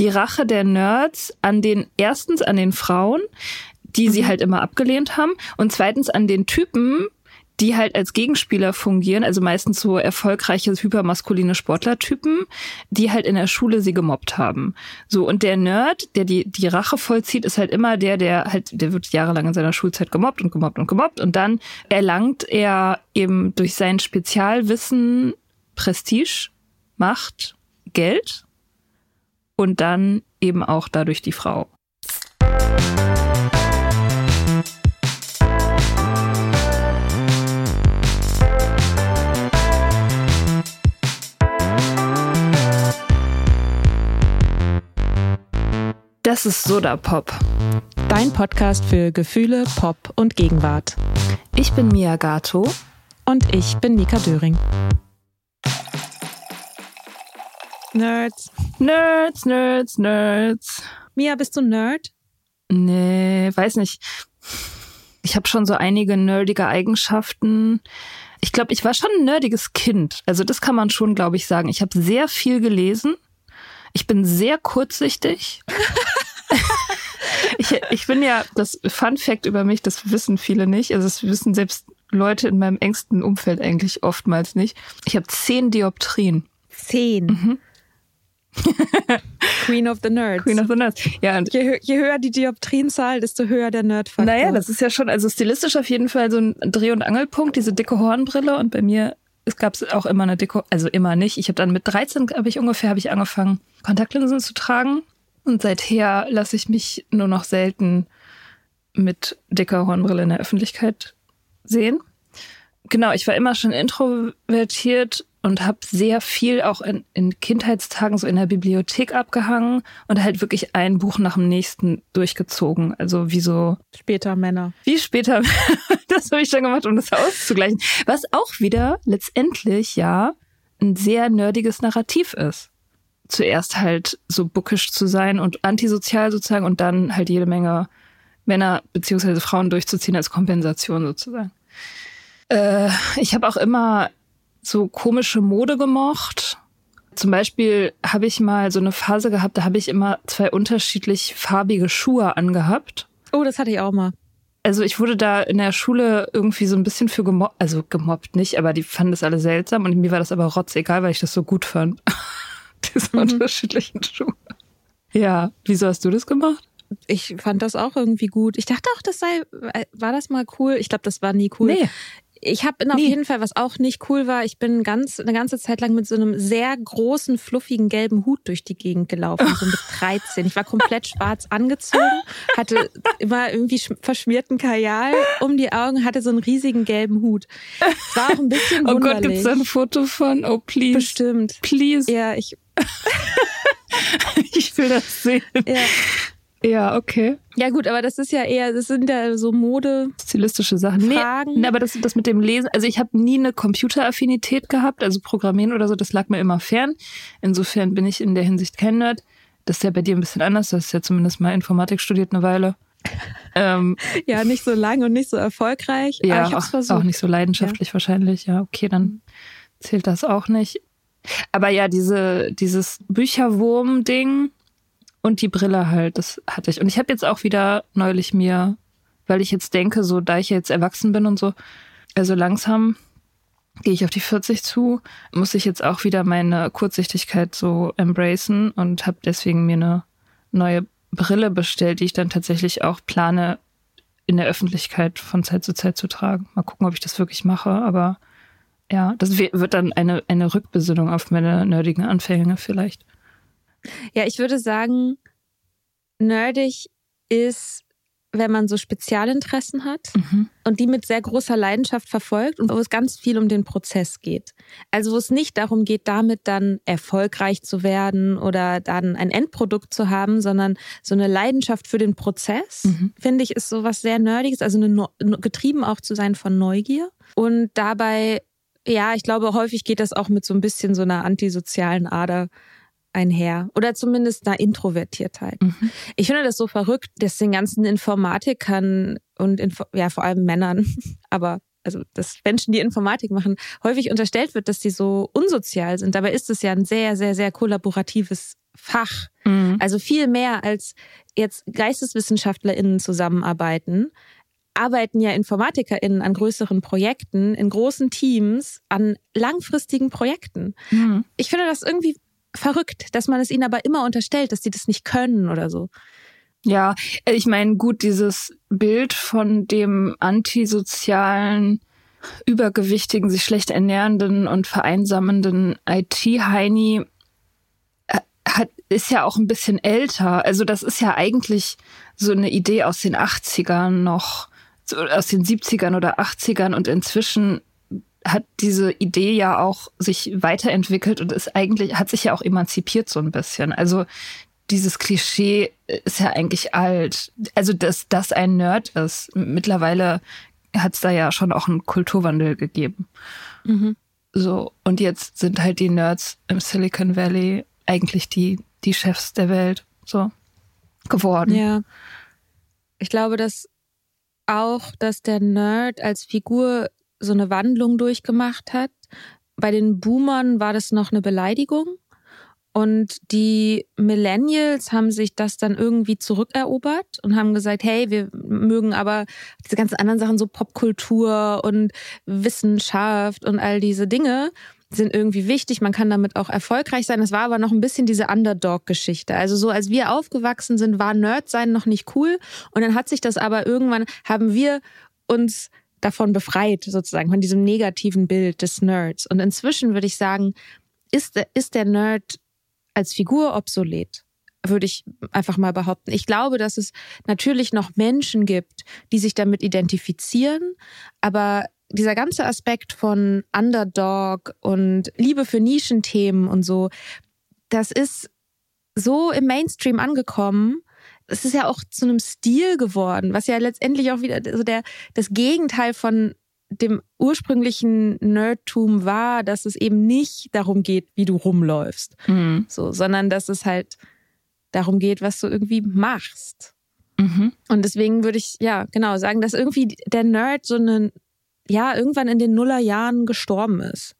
Die Rache der Nerds an den, erstens an den Frauen, die sie halt immer abgelehnt haben, und zweitens an den Typen, die halt als Gegenspieler fungieren, also meistens so erfolgreiche, hypermaskuline Sportlertypen, die halt in der Schule sie gemobbt haben. So, und der Nerd, der die, die Rache vollzieht, ist halt immer der, der halt, der wird jahrelang in seiner Schulzeit gemobbt und gemobbt und gemobbt und dann erlangt er eben durch sein Spezialwissen Prestige, Macht, Geld und dann eben auch dadurch die Frau. Das ist Soda Pop. Dein Podcast für Gefühle, Pop und Gegenwart. Ich bin Mia Gato. Und ich bin Nika Döring. Nerds. Nerds, Nerds, Nerds. Mia, bist du Nerd? Nee, weiß nicht. Ich habe schon so einige nerdige Eigenschaften. Ich glaube, ich war schon ein nerdiges Kind. Also das kann man schon, glaube ich, sagen. Ich habe sehr viel gelesen. Ich bin sehr kurzsichtig. ich, ich bin ja, das Fun Fact über mich, das wissen viele nicht. Also das wissen selbst Leute in meinem engsten Umfeld eigentlich oftmals nicht. Ich habe zehn Dioptrien. Zehn? Mhm. Queen of the Nerds. Queen of the Nerds. Ja, und je, je höher die Dioptrienzahl, desto höher der Nerdfaktor. Naja, das ist ja schon, also stilistisch auf jeden Fall so ein Dreh- und Angelpunkt, diese dicke Hornbrille. Und bei mir es gab auch immer eine dicke, also immer nicht. Ich habe dann mit 13, habe ich ungefähr, habe ich angefangen, Kontaktlinsen zu tragen. Und seither lasse ich mich nur noch selten mit dicker Hornbrille in der Öffentlichkeit sehen. Genau, ich war immer schon introvertiert und habe sehr viel auch in, in Kindheitstagen so in der Bibliothek abgehangen und halt wirklich ein Buch nach dem nächsten durchgezogen. Also wie so später Männer. Wie später das habe ich dann gemacht, um das auszugleichen. Was auch wieder letztendlich ja ein sehr nerdiges Narrativ ist. Zuerst halt so bookisch zu sein und antisozial sozusagen und dann halt jede Menge Männer beziehungsweise Frauen durchzuziehen als Kompensation sozusagen. Äh, ich habe auch immer so komische Mode gemocht. Zum Beispiel habe ich mal so eine Phase gehabt, da habe ich immer zwei unterschiedlich farbige Schuhe angehabt. Oh, das hatte ich auch mal. Also ich wurde da in der Schule irgendwie so ein bisschen für gemobbt, also gemobbt nicht, aber die fanden das alle seltsam und mir war das aber rotzegal, weil ich das so gut fand. Diese mhm. unterschiedlichen Schuhe. Ja, wieso hast du das gemacht? Ich fand das auch irgendwie gut. Ich dachte auch, das sei, äh, war das mal cool? Ich glaube, das war nie cool. Nee. Ich habe nee. auf jeden Fall, was auch nicht cool war, ich bin ganz eine ganze Zeit lang mit so einem sehr großen, fluffigen gelben Hut durch die Gegend gelaufen, so mit 13. Ich war komplett schwarz angezogen, hatte immer irgendwie verschmierten Kajal um die Augen, hatte so einen riesigen gelben Hut. Es war auch ein bisschen wunderlich. Oh Gott, gibt's da ein Foto von? Oh, please. Bestimmt. Please. Ja, ich... ich will das sehen. Ja. Ja, okay. Ja gut, aber das ist ja eher, das sind ja so Mode. Stilistische Sachen. Fragen. Nee, aber das, das mit dem Lesen, also ich habe nie eine Computeraffinität gehabt, also Programmieren oder so, das lag mir immer fern. Insofern bin ich in der Hinsicht kein Nerd. Das ist ja bei dir ein bisschen anders. Du hast ja zumindest mal Informatik studiert eine Weile. ähm, ja, nicht so lang und nicht so erfolgreich. Ja, auch, auch, nicht so leidenschaftlich ja. wahrscheinlich. Ja, okay, dann zählt das auch nicht. Aber ja, diese, dieses Bücherwurm-Ding und die Brille halt, das hatte ich. Und ich habe jetzt auch wieder neulich mir, weil ich jetzt denke, so da ich jetzt erwachsen bin und so, also langsam gehe ich auf die 40 zu, muss ich jetzt auch wieder meine Kurzsichtigkeit so embracen und habe deswegen mir eine neue Brille bestellt, die ich dann tatsächlich auch plane, in der Öffentlichkeit von Zeit zu Zeit zu tragen. Mal gucken, ob ich das wirklich mache, aber ja, das wird dann eine, eine Rückbesinnung auf meine nerdigen Anfänge vielleicht. Ja, ich würde sagen, nerdig ist wenn man so Spezialinteressen hat mhm. und die mit sehr großer Leidenschaft verfolgt und wo es ganz viel um den Prozess geht. Also wo es nicht darum geht, damit dann erfolgreich zu werden oder dann ein Endprodukt zu haben, sondern so eine Leidenschaft für den Prozess, mhm. finde ich, ist so was sehr Nerdiges, also eine, getrieben auch zu sein von Neugier und dabei ja, ich glaube, häufig geht das auch mit so ein bisschen so einer antisozialen Ader einher oder zumindest einer Introvertiertheit. Mhm. Ich finde das so verrückt, dass den ganzen Informatikern und Info ja vor allem Männern, aber also dass Menschen, die Informatik machen, häufig unterstellt wird, dass sie so unsozial sind. Dabei ist es ja ein sehr, sehr, sehr kollaboratives Fach. Mhm. Also viel mehr als jetzt GeisteswissenschaftlerInnen zusammenarbeiten, arbeiten ja InformatikerInnen an größeren Projekten, in großen Teams, an langfristigen Projekten. Mhm. Ich finde das irgendwie verrückt, dass man es ihnen aber immer unterstellt, dass sie das nicht können oder so. Ja, ich meine, gut, dieses Bild von dem antisozialen, übergewichtigen, sich schlecht ernährenden und vereinsamenden IT-Heini äh, hat, ist ja auch ein bisschen älter. Also das ist ja eigentlich so eine Idee aus den 80ern noch, aus den 70ern oder 80ern und inzwischen hat diese Idee ja auch sich weiterentwickelt und ist eigentlich, hat sich ja auch emanzipiert so ein bisschen. Also dieses Klischee ist ja eigentlich alt. Also, dass das ein Nerd ist. Mittlerweile hat es da ja schon auch einen Kulturwandel gegeben. Mhm. So, und jetzt sind halt die Nerds im Silicon Valley eigentlich die, die Chefs der Welt, so geworden. Ja. Ich glaube, dass auch, dass der Nerd als Figur so eine Wandlung durchgemacht hat. Bei den Boomern war das noch eine Beleidigung. Und die Millennials haben sich das dann irgendwie zurückerobert und haben gesagt, hey, wir mögen aber diese ganzen anderen Sachen, so Popkultur und Wissenschaft und all diese Dinge sind irgendwie wichtig. Man kann damit auch erfolgreich sein. Es war aber noch ein bisschen diese Underdog-Geschichte. Also so als wir aufgewachsen sind, war Nerd sein noch nicht cool. Und dann hat sich das aber irgendwann, haben wir uns davon befreit, sozusagen, von diesem negativen Bild des Nerds. Und inzwischen würde ich sagen, ist, ist der Nerd als Figur obsolet? Würde ich einfach mal behaupten. Ich glaube, dass es natürlich noch Menschen gibt, die sich damit identifizieren, aber dieser ganze Aspekt von Underdog und Liebe für Nischenthemen und so, das ist so im Mainstream angekommen, es ist ja auch zu einem Stil geworden, was ja letztendlich auch wieder so der, das Gegenteil von dem ursprünglichen Nerdtum war, dass es eben nicht darum geht, wie du rumläufst, mhm. so, sondern dass es halt darum geht, was du irgendwie machst. Mhm. Und deswegen würde ich ja genau sagen, dass irgendwie der Nerd so eine ja irgendwann in den Nullerjahren gestorben ist.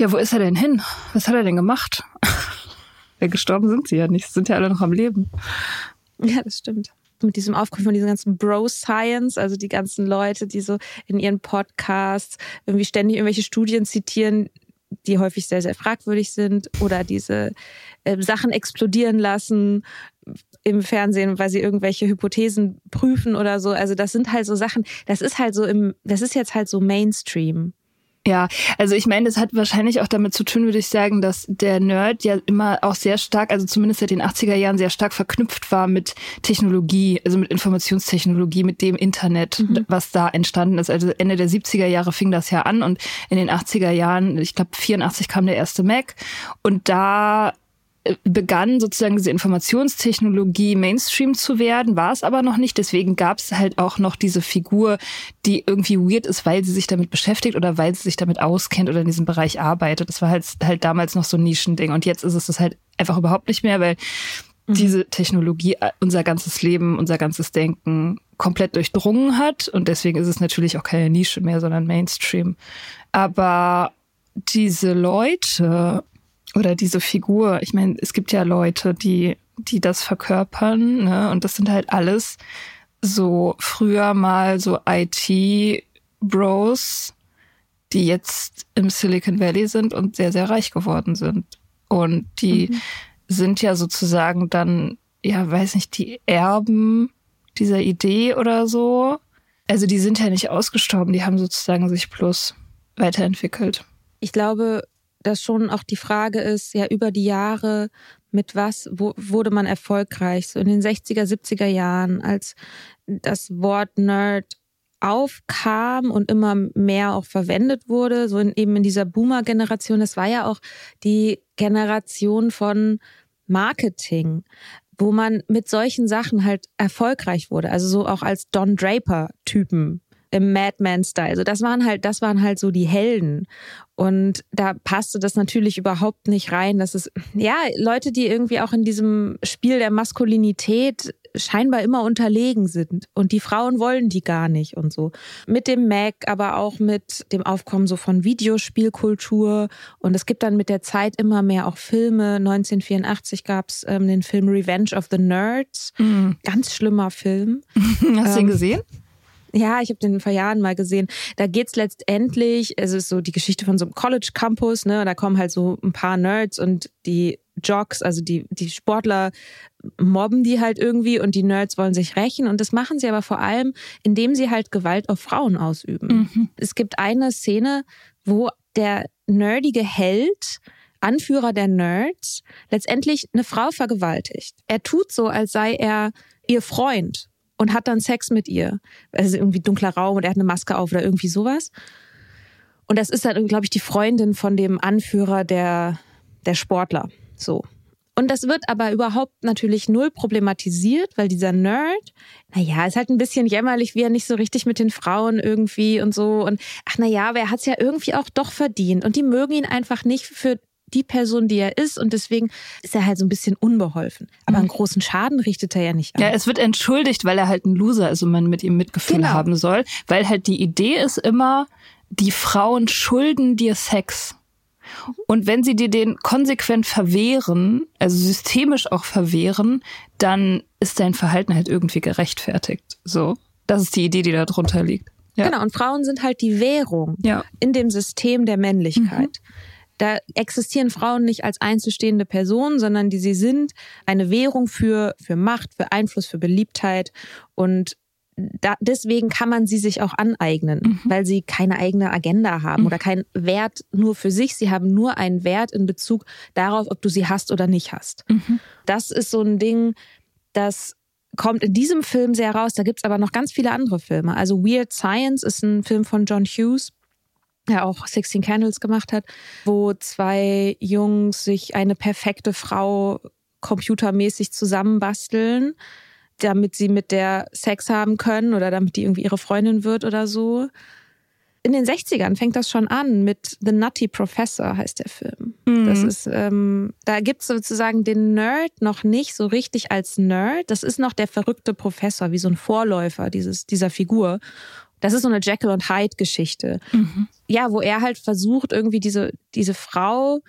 Ja, wo ist er denn hin? Was hat er denn gemacht? ja, gestorben sind sie ja nicht, sind ja alle noch am Leben. Ja, das stimmt. Mit diesem Aufkommen von diesem ganzen Bro-Science, also die ganzen Leute, die so in ihren Podcasts irgendwie ständig irgendwelche Studien zitieren, die häufig sehr, sehr fragwürdig sind oder diese äh, Sachen explodieren lassen im Fernsehen, weil sie irgendwelche Hypothesen prüfen oder so. Also das sind halt so Sachen, das ist halt so im, das ist jetzt halt so Mainstream. Ja, also ich meine, das hat wahrscheinlich auch damit zu tun, würde ich sagen, dass der Nerd ja immer auch sehr stark, also zumindest seit den 80er Jahren sehr stark verknüpft war mit Technologie, also mit Informationstechnologie, mit dem Internet, mhm. was da entstanden ist. Also Ende der 70er Jahre fing das ja an und in den 80er Jahren, ich glaube 84 kam der erste Mac und da begann sozusagen diese Informationstechnologie Mainstream zu werden, war es aber noch nicht. Deswegen gab es halt auch noch diese Figur, die irgendwie weird ist, weil sie sich damit beschäftigt oder weil sie sich damit auskennt oder in diesem Bereich arbeitet. Das war halt, halt damals noch so ein Nischending. Und jetzt ist es das halt einfach überhaupt nicht mehr, weil diese Technologie äh, unser ganzes Leben, unser ganzes Denken komplett durchdrungen hat. Und deswegen ist es natürlich auch keine Nische mehr, sondern Mainstream. Aber diese Leute oder diese Figur, ich meine, es gibt ja Leute, die, die das verkörpern, ne? Und das sind halt alles so früher mal so IT-Bros, die jetzt im Silicon Valley sind und sehr, sehr reich geworden sind. Und die mhm. sind ja sozusagen dann, ja, weiß nicht, die Erben dieser Idee oder so. Also die sind ja nicht ausgestorben, die haben sozusagen sich plus weiterentwickelt. Ich glaube, dass schon auch die Frage ist, ja, über die Jahre, mit was wo, wurde man erfolgreich? So in den 60er, 70er Jahren, als das Wort Nerd aufkam und immer mehr auch verwendet wurde, so in, eben in dieser Boomer-Generation. Das war ja auch die Generation von Marketing, wo man mit solchen Sachen halt erfolgreich wurde. Also so auch als Don Draper-Typen im Madman-Style. Also das waren halt, das waren halt so die Helden. Und da passte das natürlich überhaupt nicht rein, dass es, ja, Leute, die irgendwie auch in diesem Spiel der Maskulinität scheinbar immer unterlegen sind. Und die Frauen wollen die gar nicht und so. Mit dem Mac, aber auch mit dem Aufkommen so von Videospielkultur. Und es gibt dann mit der Zeit immer mehr auch Filme. 1984 gab es ähm, den Film Revenge of the Nerds. Mhm. Ganz schlimmer Film. Hast du ihn ähm, gesehen? Ja, ich habe den vor Jahren mal gesehen. Da geht's letztendlich, es ist so die Geschichte von so einem College Campus, ne, da kommen halt so ein paar Nerds und die Jocks, also die die Sportler mobben die halt irgendwie und die Nerds wollen sich rächen und das machen sie aber vor allem, indem sie halt Gewalt auf Frauen ausüben. Mhm. Es gibt eine Szene, wo der nerdige Held Anführer der Nerds letztendlich eine Frau vergewaltigt. Er tut so, als sei er ihr Freund und hat dann Sex mit ihr. Also irgendwie dunkler Raum und er hat eine Maske auf oder irgendwie sowas. Und das ist dann, glaube ich, die Freundin von dem Anführer der, der Sportler. So. Und das wird aber überhaupt natürlich null problematisiert, weil dieser Nerd, naja, ist halt ein bisschen jämmerlich, wie er nicht so richtig mit den Frauen irgendwie und so. Und ach naja, aber er hat es ja irgendwie auch doch verdient. Und die mögen ihn einfach nicht für die Person, die er ist und deswegen ist er halt so ein bisschen unbeholfen. Aber einen mhm. großen Schaden richtet er ja nicht an. Ja, es wird entschuldigt, weil er halt ein Loser ist und man mit ihm Mitgefühl genau. haben soll, weil halt die Idee ist immer, die Frauen schulden dir Sex. Und wenn sie dir den konsequent verwehren, also systemisch auch verwehren, dann ist dein Verhalten halt irgendwie gerechtfertigt. So. Das ist die Idee, die da drunter liegt. Ja. Genau, und Frauen sind halt die Währung ja. in dem System der Männlichkeit. Mhm. Da existieren Frauen nicht als einzelstehende Personen, sondern die sie sind eine Währung für, für Macht, für Einfluss, für Beliebtheit. Und da, deswegen kann man sie sich auch aneignen, mhm. weil sie keine eigene Agenda haben mhm. oder keinen Wert nur für sich. Sie haben nur einen Wert in Bezug darauf, ob du sie hast oder nicht hast. Mhm. Das ist so ein Ding, das kommt in diesem Film sehr raus. Da gibt's aber noch ganz viele andere Filme. Also Weird Science ist ein Film von John Hughes ja auch 16 Candles gemacht hat, wo zwei Jungs sich eine perfekte Frau computermäßig zusammenbasteln, damit sie mit der Sex haben können oder damit die irgendwie ihre Freundin wird oder so. In den 60ern fängt das schon an mit The Nutty Professor heißt der Film. Mhm. Das ist, ähm, da gibt's sozusagen den Nerd noch nicht so richtig als Nerd. Das ist noch der verrückte Professor, wie so ein Vorläufer dieses, dieser Figur. Das ist so eine Jekyll und Hyde Geschichte. Mhm. Ja, wo er halt versucht, irgendwie diese, diese Frau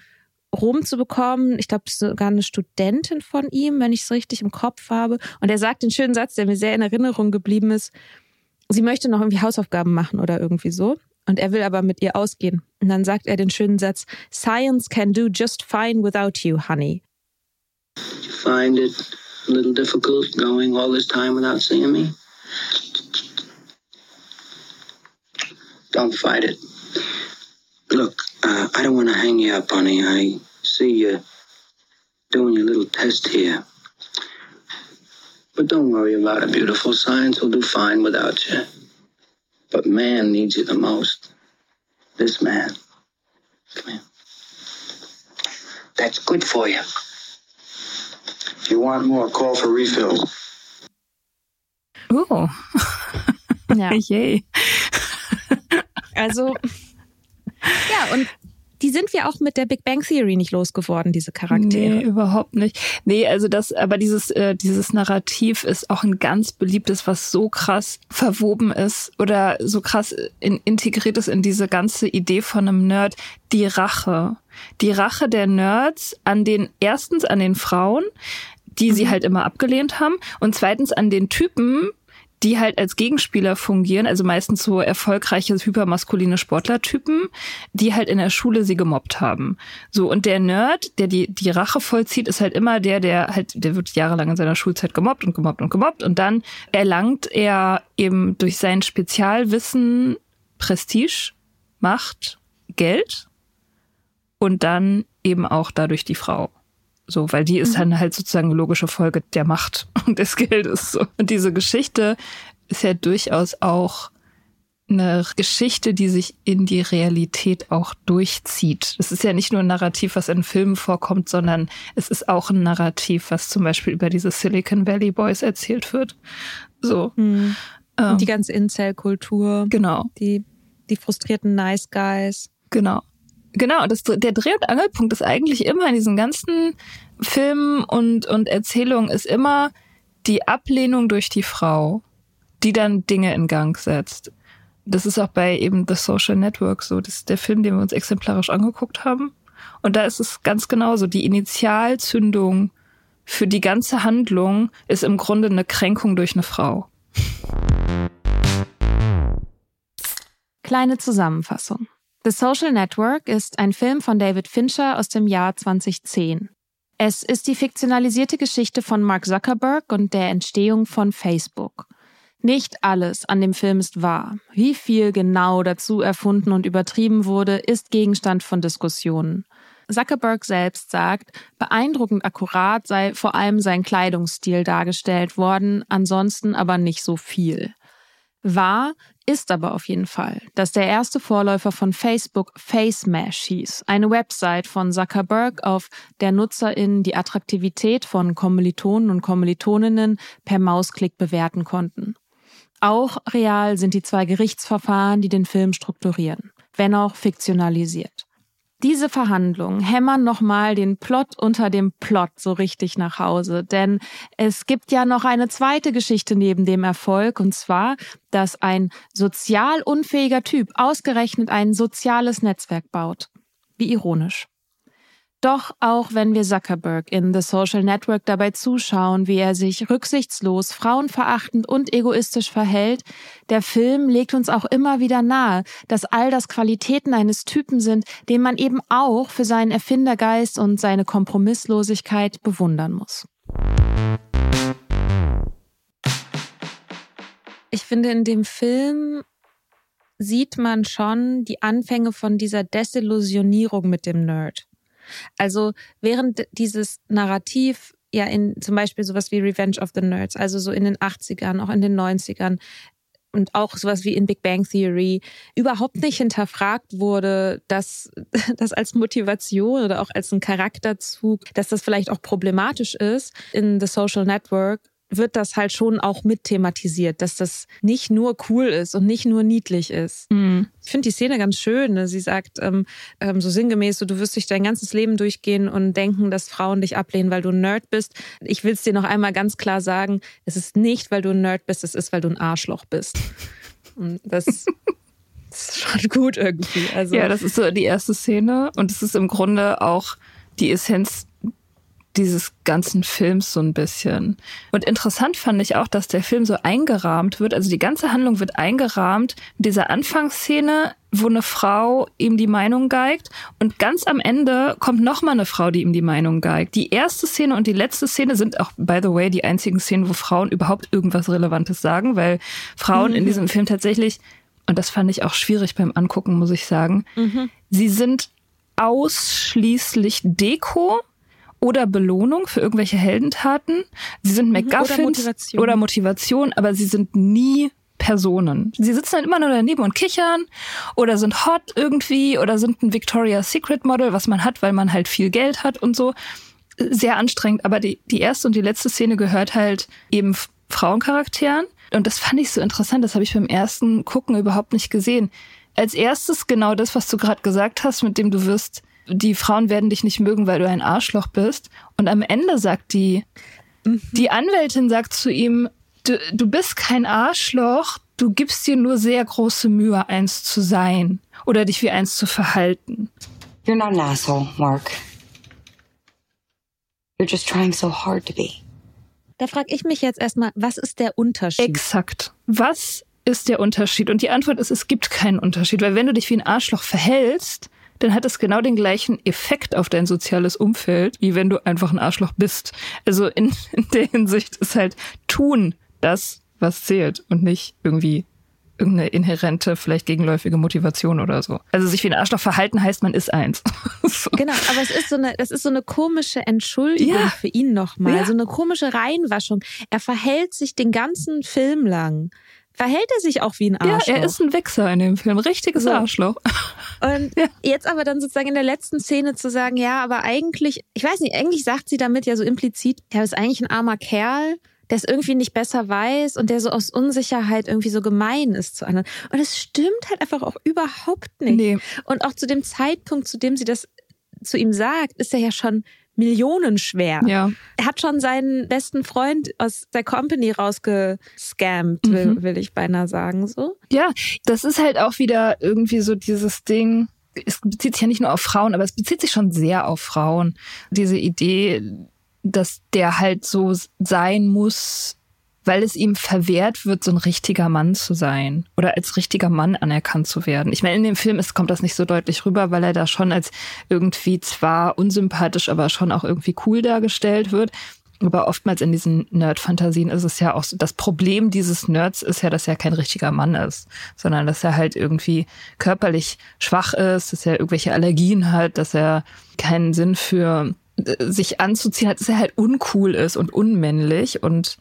rumzubekommen. Ich glaube, sogar eine Studentin von ihm, wenn ich es richtig im Kopf habe. Und er sagt den schönen Satz, der mir sehr in Erinnerung geblieben ist. Sie möchte noch irgendwie Hausaufgaben machen oder irgendwie so. Und er will aber mit ihr ausgehen. Und dann sagt er den schönen Satz, Science can do just fine without you, honey. You find it a little difficult going all this time without seeing me? Don't fight it. Look, uh, I don't want to hang you up, honey. I see you doing your little test here. But don't worry about it, beautiful. Science will do fine without you. But man needs you the most. This man. Come here. That's good for you. If you want more, call for refills. Oh. yeah. Yay. Also, ja, und die sind wir auch mit der Big Bang Theory nicht losgeworden, diese Charaktere. Nee, überhaupt nicht. Nee, also das, aber dieses, äh, dieses Narrativ ist auch ein ganz beliebtes, was so krass verwoben ist oder so krass in, integriert ist in diese ganze Idee von einem Nerd, die Rache. Die Rache der Nerds an den, erstens an den Frauen, die sie mhm. halt immer abgelehnt haben und zweitens an den Typen, die halt als Gegenspieler fungieren, also meistens so erfolgreiche hypermaskuline Sportlertypen, die halt in der Schule sie gemobbt haben. So und der Nerd, der die die Rache vollzieht, ist halt immer der, der halt der wird jahrelang in seiner Schulzeit gemobbt und gemobbt und gemobbt und dann erlangt er eben durch sein Spezialwissen Prestige, Macht, Geld und dann eben auch dadurch die Frau. So, weil die ist mhm. dann halt sozusagen logische Folge der Macht und des Geldes. So. Und diese Geschichte ist ja durchaus auch eine Geschichte, die sich in die Realität auch durchzieht. Es ist ja nicht nur ein Narrativ, was in Filmen vorkommt, sondern es ist auch ein Narrativ, was zum Beispiel über diese Silicon Valley Boys erzählt wird. So. Mhm. Ähm, die ganze Incel-Kultur. Genau. Die, die frustrierten Nice Guys. Genau. Genau, das, der Dreh- und Angelpunkt ist eigentlich immer in diesen ganzen Filmen und, und Erzählungen ist immer die Ablehnung durch die Frau, die dann Dinge in Gang setzt. Das ist auch bei eben The Social Network so. Das ist der Film, den wir uns exemplarisch angeguckt haben. Und da ist es ganz genauso. Die Initialzündung für die ganze Handlung ist im Grunde eine Kränkung durch eine Frau. Kleine Zusammenfassung. The Social Network ist ein Film von David Fincher aus dem Jahr 2010. Es ist die fiktionalisierte Geschichte von Mark Zuckerberg und der Entstehung von Facebook. Nicht alles an dem Film ist wahr. Wie viel genau dazu erfunden und übertrieben wurde, ist Gegenstand von Diskussionen. Zuckerberg selbst sagt, beeindruckend akkurat sei vor allem sein Kleidungsstil dargestellt worden, ansonsten aber nicht so viel. Wahr ist aber auf jeden Fall, dass der erste Vorläufer von Facebook FaceMash hieß, eine Website von Zuckerberg, auf der NutzerInnen die Attraktivität von Kommilitonen und Kommilitoninnen per Mausklick bewerten konnten. Auch real sind die zwei Gerichtsverfahren, die den Film strukturieren, wenn auch fiktionalisiert. Diese Verhandlungen hämmern nochmal den Plot unter dem Plot so richtig nach Hause. Denn es gibt ja noch eine zweite Geschichte neben dem Erfolg, und zwar, dass ein sozial unfähiger Typ ausgerechnet ein soziales Netzwerk baut. Wie ironisch. Doch auch wenn wir Zuckerberg in The Social Network dabei zuschauen, wie er sich rücksichtslos, frauenverachtend und egoistisch verhält, der Film legt uns auch immer wieder nahe, dass all das Qualitäten eines Typen sind, den man eben auch für seinen Erfindergeist und seine Kompromisslosigkeit bewundern muss. Ich finde, in dem Film sieht man schon die Anfänge von dieser Desillusionierung mit dem Nerd. Also während dieses Narrativ ja in zum Beispiel sowas wie Revenge of the Nerds, also so in den 80ern, auch in den 90ern, und auch sowas wie in Big Bang Theory überhaupt nicht hinterfragt wurde, dass das als Motivation oder auch als ein Charakterzug, dass das vielleicht auch problematisch ist in The Social Network, wird das halt schon auch mit thematisiert, dass das nicht nur cool ist und nicht nur niedlich ist. Mhm. Ich finde die Szene ganz schön. Ne? Sie sagt ähm, ähm, so sinngemäß, so, du wirst dich dein ganzes Leben durchgehen und denken, dass Frauen dich ablehnen, weil du ein Nerd bist. Ich will es dir noch einmal ganz klar sagen, es ist nicht, weil du ein Nerd bist, es ist, weil du ein Arschloch bist. Und das Das ist schon gut irgendwie. Also ja, das ist so die erste Szene und es ist im Grunde auch die Essenz dieses ganzen Films so ein bisschen. Und interessant fand ich auch, dass der Film so eingerahmt wird. Also die ganze Handlung wird eingerahmt mit dieser Anfangsszene, wo eine Frau ihm die Meinung geigt und ganz am Ende kommt noch mal eine Frau, die ihm die Meinung geigt. Die erste Szene und die letzte Szene sind auch, by the way, die einzigen Szenen, wo Frauen überhaupt irgendwas Relevantes sagen, weil Frauen mhm. in diesem Film tatsächlich, und das fand ich auch schwierig beim Angucken, muss ich sagen, mhm. sie sind ausschließlich Deko oder Belohnung für irgendwelche Heldentaten. Sie sind mhm. MacGuffins oder Motivation. oder Motivation, aber sie sind nie Personen. Sie sitzen dann immer nur daneben und kichern oder sind hot irgendwie oder sind ein Victoria's Secret Model, was man hat, weil man halt viel Geld hat und so. Sehr anstrengend, aber die, die erste und die letzte Szene gehört halt eben Frauencharakteren. Und das fand ich so interessant, das habe ich beim ersten Gucken überhaupt nicht gesehen. als erstes genau das, was du gerade gesagt hast, mit dem du wirst, die Frauen werden dich nicht mögen, weil du ein Arschloch bist. Und am Ende sagt die, mhm. die Anwältin sagt zu ihm, du, du bist kein Arschloch, du gibst dir nur sehr große Mühe, eins zu sein oder dich wie eins zu verhalten. You're not an asshole, Mark. You're just trying so hard to be. Da frage ich mich jetzt erstmal, was ist der Unterschied? Exakt. Was ist der Unterschied? Und die Antwort ist, es gibt keinen Unterschied, weil wenn du dich wie ein Arschloch verhältst, dann hat es genau den gleichen Effekt auf dein soziales Umfeld, wie wenn du einfach ein Arschloch bist. Also in, in der Hinsicht ist halt tun das, was zählt und nicht irgendwie irgendeine inhärente, vielleicht gegenläufige Motivation oder so. Also sich wie ein Arschloch verhalten heißt, man ist eins. so. Genau, aber es ist so eine, das ist so eine komische Entschuldigung ja. für ihn nochmal, ja. so eine komische Reinwaschung. Er verhält sich den ganzen Film lang verhält er sich auch wie ein Arschloch. Ja, er ist ein Wichser in dem Film, richtiges so. Arschloch. Und ja. jetzt aber dann sozusagen in der letzten Szene zu sagen, ja, aber eigentlich, ich weiß nicht, eigentlich sagt sie damit ja so implizit, er ist eigentlich ein armer Kerl, der es irgendwie nicht besser weiß und der so aus Unsicherheit irgendwie so gemein ist zu anderen. Und es stimmt halt einfach auch überhaupt nicht. Nee. Und auch zu dem Zeitpunkt, zu dem sie das zu ihm sagt, ist er ja schon millionenschwer. Ja. Er hat schon seinen besten Freund aus der Company rausgescammt, will, mhm. will ich beinahe sagen, so. Ja, das ist halt auch wieder irgendwie so dieses Ding, es bezieht sich ja nicht nur auf Frauen, aber es bezieht sich schon sehr auf Frauen. Diese Idee, dass der halt so sein muss, weil es ihm verwehrt wird, so ein richtiger Mann zu sein oder als richtiger Mann anerkannt zu werden. Ich meine, in dem Film ist, kommt das nicht so deutlich rüber, weil er da schon als irgendwie zwar unsympathisch, aber schon auch irgendwie cool dargestellt wird. Aber oftmals in diesen Nerd-Fantasien ist es ja auch so, das Problem dieses Nerds ist ja, dass er kein richtiger Mann ist, sondern dass er halt irgendwie körperlich schwach ist, dass er irgendwelche Allergien hat, dass er keinen Sinn für äh, sich anzuziehen hat, dass er halt uncool ist und unmännlich und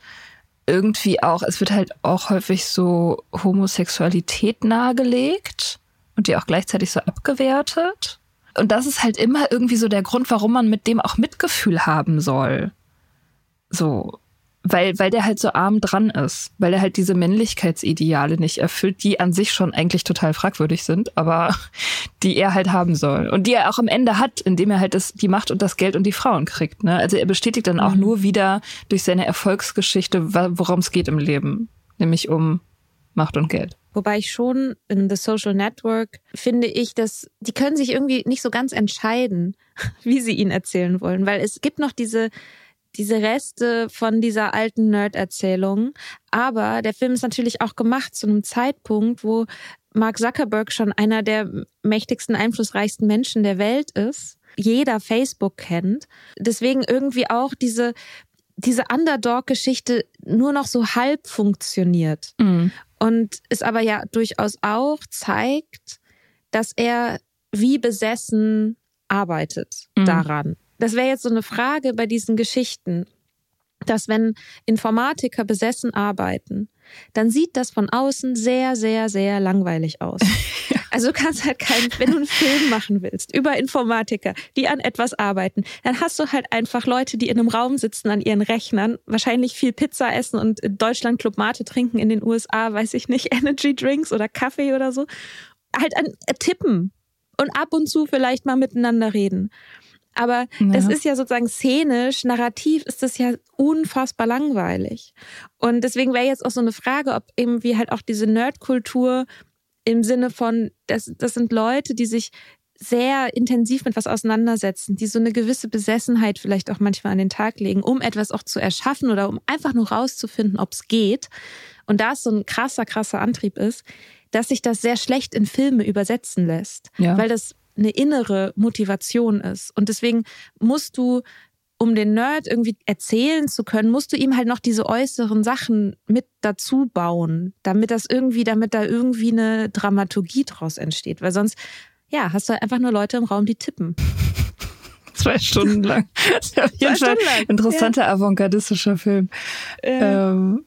irgendwie auch, es wird halt auch häufig so Homosexualität nahegelegt und die auch gleichzeitig so abgewertet. Und das ist halt immer irgendwie so der Grund, warum man mit dem auch Mitgefühl haben soll. So weil, weil der halt so arm dran ist, weil er halt diese Männlichkeitsideale nicht erfüllt, die an sich schon eigentlich total fragwürdig sind, aber die er halt haben soll. Und die er auch am Ende hat, indem er halt das, die Macht und das Geld und die Frauen kriegt. Ne? Also er bestätigt dann auch mhm. nur wieder durch seine Erfolgsgeschichte, worum es geht im Leben. Nämlich um Macht und Geld. Wobei ich schon in The Social Network finde ich, dass die können sich irgendwie nicht so ganz entscheiden, wie sie ihn erzählen wollen, weil es gibt noch diese diese Reste von dieser alten Nerd-Erzählung. Aber der Film ist natürlich auch gemacht zu einem Zeitpunkt, wo Mark Zuckerberg schon einer der mächtigsten, einflussreichsten Menschen der Welt ist. Jeder Facebook kennt. Deswegen irgendwie auch diese, diese Underdog-Geschichte nur noch so halb funktioniert. Mhm. Und es aber ja durchaus auch zeigt, dass er wie besessen arbeitet mhm. daran das wäre jetzt so eine Frage bei diesen Geschichten, dass wenn Informatiker besessen arbeiten, dann sieht das von außen sehr, sehr, sehr langweilig aus. Also du kannst halt keinen, wenn du einen Film machen willst über Informatiker, die an etwas arbeiten, dann hast du halt einfach Leute, die in einem Raum sitzen an ihren Rechnern, wahrscheinlich viel Pizza essen und in Deutschland Club Mate trinken, in den USA, weiß ich nicht, Energy Drinks oder Kaffee oder so, halt an äh, tippen und ab und zu vielleicht mal miteinander reden. Aber ja. das ist ja sozusagen szenisch, narrativ ist das ja unfassbar langweilig. Und deswegen wäre jetzt auch so eine Frage, ob eben wie halt auch diese Nerdkultur im Sinne von, das, das sind Leute, die sich sehr intensiv mit was auseinandersetzen, die so eine gewisse Besessenheit vielleicht auch manchmal an den Tag legen, um etwas auch zu erschaffen oder um einfach nur rauszufinden, ob es geht. Und da es so ein krasser, krasser Antrieb ist, dass sich das sehr schlecht in Filme übersetzen lässt. Ja. Weil das eine innere Motivation ist. Und deswegen musst du, um den Nerd irgendwie erzählen zu können, musst du ihm halt noch diese äußeren Sachen mit dazu bauen, damit das irgendwie, damit da irgendwie eine Dramaturgie draus entsteht. Weil sonst, ja, hast du halt einfach nur Leute im Raum, die tippen. Zwei Stunden lang. Das ist auf jeden Fall ein interessanter ja. avantgardistischer Film. Ja. Ähm,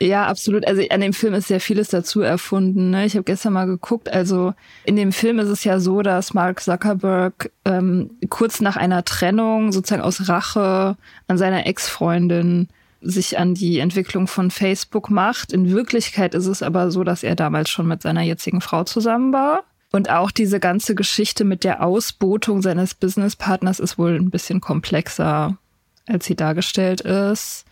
ja, absolut. Also an dem Film ist sehr vieles dazu erfunden. Ne? Ich habe gestern mal geguckt. Also in dem Film ist es ja so, dass Mark Zuckerberg ähm, kurz nach einer Trennung sozusagen aus Rache an seiner Ex-Freundin sich an die Entwicklung von Facebook macht. In Wirklichkeit ist es aber so, dass er damals schon mit seiner jetzigen Frau zusammen war. Und auch diese ganze Geschichte mit der Ausbotung seines Businesspartners ist wohl ein bisschen komplexer, als sie dargestellt ist.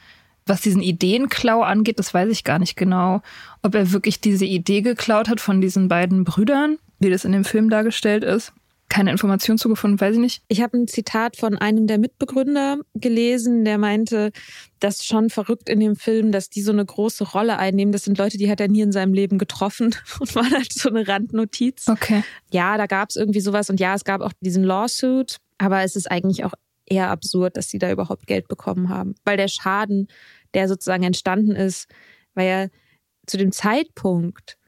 Was diesen Ideenklau angeht, das weiß ich gar nicht genau, ob er wirklich diese Idee geklaut hat von diesen beiden Brüdern, wie das in dem Film dargestellt ist keine Information zugefunden, weiß ich nicht. Ich habe ein Zitat von einem der Mitbegründer gelesen, der meinte, das schon verrückt in dem Film, dass die so eine große Rolle einnehmen. Das sind Leute, die hat er nie in seinem Leben getroffen und war halt so eine Randnotiz. Okay. Ja, da gab es irgendwie sowas und ja, es gab auch diesen Lawsuit, aber es ist eigentlich auch eher absurd, dass sie da überhaupt Geld bekommen haben, weil der Schaden, der sozusagen entstanden ist, war ja zu dem Zeitpunkt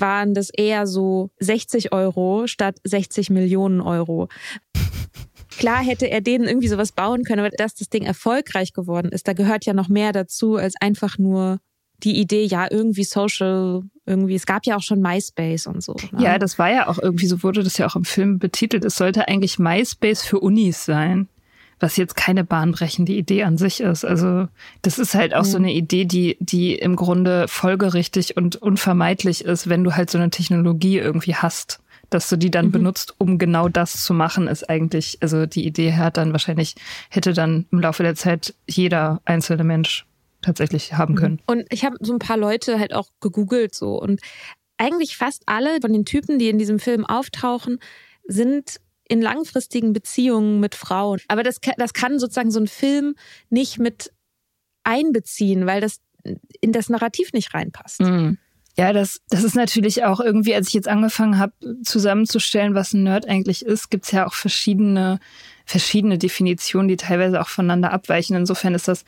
waren das eher so 60 Euro statt 60 Millionen Euro. Klar hätte er denen irgendwie sowas bauen können, aber dass das Ding erfolgreich geworden ist, da gehört ja noch mehr dazu als einfach nur die Idee, ja, irgendwie Social, irgendwie, es gab ja auch schon MySpace und so. Ne? Ja, das war ja auch irgendwie, so wurde das ja auch im Film betitelt. Es sollte eigentlich MySpace für Unis sein was jetzt keine bahnbrechende Idee an sich ist. Also das ist halt auch mhm. so eine Idee, die, die im Grunde folgerichtig und unvermeidlich ist, wenn du halt so eine Technologie irgendwie hast. Dass du die dann mhm. benutzt, um genau das zu machen, ist eigentlich, also die Idee hat dann wahrscheinlich, hätte dann im Laufe der Zeit jeder einzelne Mensch tatsächlich haben mhm. können. Und ich habe so ein paar Leute halt auch gegoogelt so und eigentlich fast alle von den Typen, die in diesem Film auftauchen, sind in langfristigen Beziehungen mit Frauen. Aber das, das kann sozusagen so ein Film nicht mit einbeziehen, weil das in das Narrativ nicht reinpasst. Mhm. Ja, das, das ist natürlich auch irgendwie, als ich jetzt angefangen habe, zusammenzustellen, was ein Nerd eigentlich ist, gibt's ja auch verschiedene, verschiedene Definitionen, die teilweise auch voneinander abweichen. Insofern ist das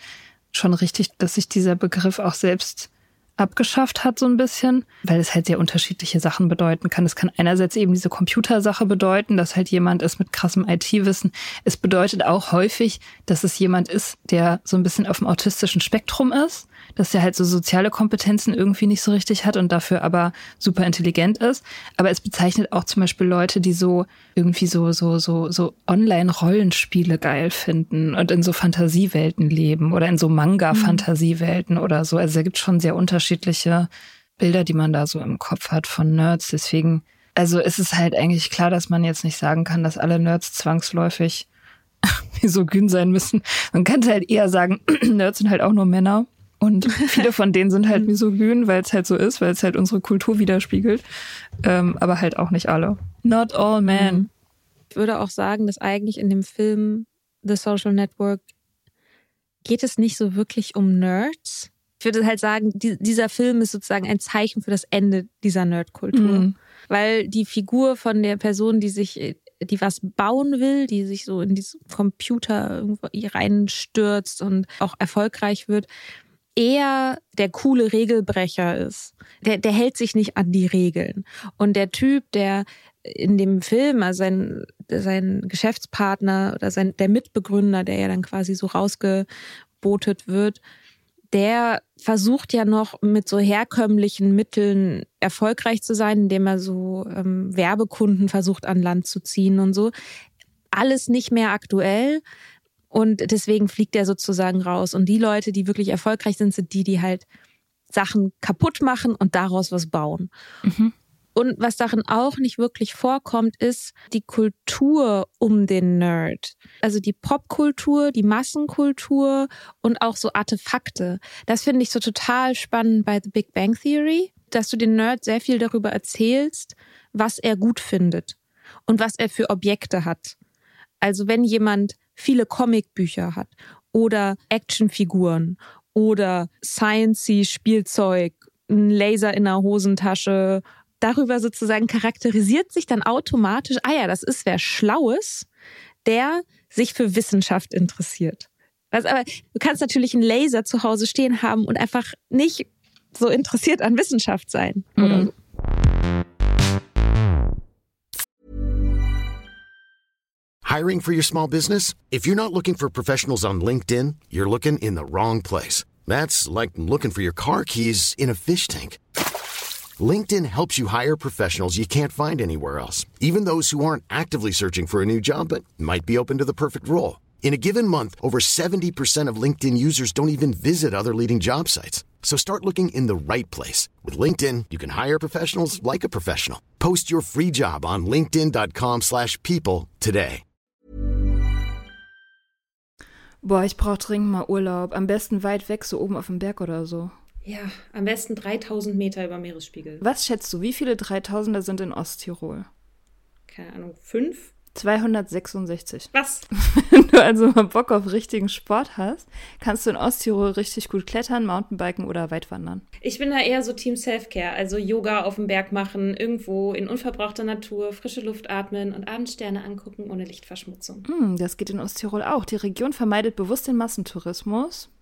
schon richtig, dass sich dieser Begriff auch selbst abgeschafft hat, so ein bisschen, weil es halt sehr unterschiedliche Sachen bedeuten kann. Es kann einerseits eben diese Computersache bedeuten, dass halt jemand ist mit krassem IT-Wissen. Es bedeutet auch häufig, dass es jemand ist, der so ein bisschen auf dem autistischen Spektrum ist dass er halt so soziale Kompetenzen irgendwie nicht so richtig hat und dafür aber super intelligent ist. Aber es bezeichnet auch zum Beispiel Leute, die so irgendwie so, so, so, so Online-Rollenspiele geil finden und in so Fantasiewelten leben oder in so Manga-Fantasiewelten mhm. oder so. Also da gibt schon sehr unterschiedliche Bilder, die man da so im Kopf hat von Nerds. Deswegen, also ist es halt eigentlich klar, dass man jetzt nicht sagen kann, dass alle Nerds zwangsläufig misogyn sein müssen. Man könnte halt eher sagen, Nerds sind halt auch nur Männer. Und viele von denen sind halt misogyn, weil es halt so ist, weil es halt unsere Kultur widerspiegelt. Ähm, aber halt auch nicht alle. Not all men. Mhm. Ich würde auch sagen, dass eigentlich in dem Film The Social Network geht es nicht so wirklich um Nerds. Ich würde halt sagen, die, dieser Film ist sozusagen ein Zeichen für das Ende dieser Nerdkultur. Mhm. Weil die Figur von der Person, die sich die was bauen will, die sich so in diesen Computer irgendwo reinstürzt und auch erfolgreich wird, eher der coole Regelbrecher ist. Der, der hält sich nicht an die Regeln. Und der Typ, der in dem Film, also sein, sein Geschäftspartner oder sein, der Mitbegründer, der ja dann quasi so rausgebotet wird, der versucht ja noch mit so herkömmlichen Mitteln erfolgreich zu sein, indem er so ähm, Werbekunden versucht an Land zu ziehen und so. Alles nicht mehr aktuell. Und deswegen fliegt er sozusagen raus. Und die Leute, die wirklich erfolgreich sind, sind die, die halt Sachen kaputt machen und daraus was bauen. Mhm. Und was darin auch nicht wirklich vorkommt, ist die Kultur um den Nerd. Also die Popkultur, die Massenkultur und auch so Artefakte. Das finde ich so total spannend bei The Big Bang Theory, dass du den Nerd sehr viel darüber erzählst, was er gut findet und was er für Objekte hat. Also wenn jemand viele Comicbücher hat oder Actionfiguren oder Sciencey Spielzeug, ein Laser in der Hosentasche, darüber sozusagen charakterisiert sich dann automatisch, ah ja, das ist wer Schlaues, der sich für Wissenschaft interessiert. Also, aber du kannst natürlich einen Laser zu Hause stehen haben und einfach nicht so interessiert an Wissenschaft sein. Oder mhm. so. Hiring for your small business? If you're not looking for professionals on LinkedIn, you're looking in the wrong place. That's like looking for your car keys in a fish tank. LinkedIn helps you hire professionals you can't find anywhere else, even those who aren't actively searching for a new job but might be open to the perfect role. In a given month, over 70% of LinkedIn users don't even visit other leading job sites. So start looking in the right place. With LinkedIn, you can hire professionals like a professional. Post your free job on linkedin.com slash people today. Boah, ich brauche dringend mal Urlaub. Am besten weit weg, so oben auf dem Berg oder so. Ja, am besten 3000 Meter über Meeresspiegel. Was schätzt du, wie viele 3000er sind in Osttirol? Keine Ahnung, fünf? 266. Was? Wenn du also mal Bock auf richtigen Sport hast, kannst du in Osttirol richtig gut klettern, Mountainbiken oder weitwandern. Ich bin da eher so Team Selfcare, also Yoga auf dem Berg machen, irgendwo in unverbrauchter Natur, frische Luft atmen und Abendsterne angucken ohne Lichtverschmutzung. Hm, das geht in Osttirol auch. Die Region vermeidet bewusst den Massentourismus,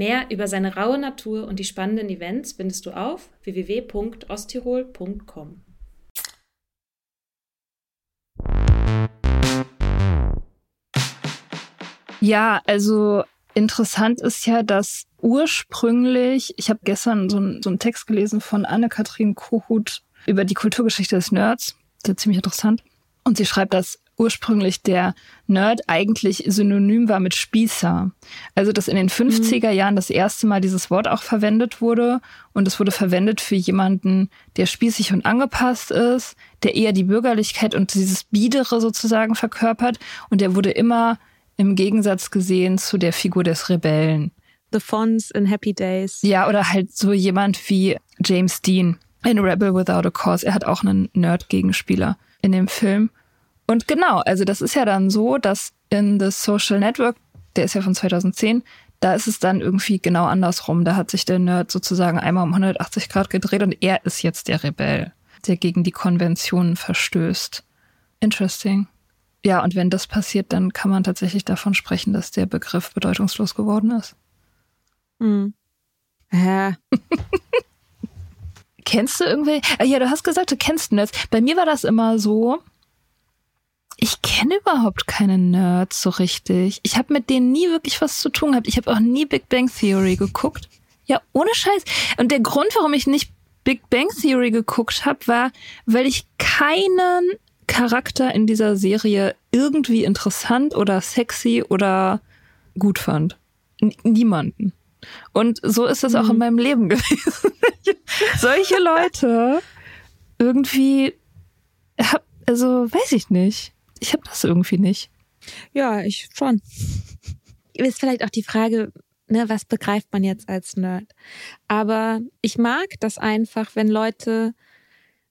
Mehr über seine raue Natur und die spannenden Events findest du auf www.osttirol.com. Ja, also interessant ist ja, dass ursprünglich, ich habe gestern so, ein, so einen Text gelesen von Anne-Kathrin Kohut über die Kulturgeschichte des Nerds, der ziemlich interessant. Und sie schreibt, dass ursprünglich der Nerd eigentlich synonym war mit Spießer. Also, dass in den 50er Jahren das erste Mal dieses Wort auch verwendet wurde. Und es wurde verwendet für jemanden, der spießig und angepasst ist, der eher die Bürgerlichkeit und dieses Biedere sozusagen verkörpert. Und der wurde immer im Gegensatz gesehen zu der Figur des Rebellen. The Fonz in Happy Days. Ja, oder halt so jemand wie James Dean in Rebel Without a Cause. Er hat auch einen Nerd-Gegenspieler in dem Film. Und genau, also das ist ja dann so, dass in The Social Network, der ist ja von 2010, da ist es dann irgendwie genau andersrum. Da hat sich der Nerd sozusagen einmal um 180 Grad gedreht und er ist jetzt der Rebell, der gegen die Konventionen verstößt. Interesting. Ja, und wenn das passiert, dann kann man tatsächlich davon sprechen, dass der Begriff bedeutungslos geworden ist. Hm. Ja. Kennst du irgendwie? Ah, ja, du hast gesagt, du kennst Nerds. Bei mir war das immer so. Ich kenne überhaupt keine Nerds so richtig. Ich habe mit denen nie wirklich was zu tun gehabt. Ich habe auch nie Big Bang Theory geguckt. Ja, ohne Scheiß. Und der Grund, warum ich nicht Big Bang Theory geguckt habe, war, weil ich keinen Charakter in dieser Serie irgendwie interessant oder sexy oder gut fand. N niemanden. Und so ist das auch in meinem Leben gewesen. Solche Leute irgendwie, hab, also weiß ich nicht. Ich habe das irgendwie nicht. Ja, ich schon. Ist vielleicht auch die Frage, ne, was begreift man jetzt als Nerd? Aber ich mag das einfach, wenn Leute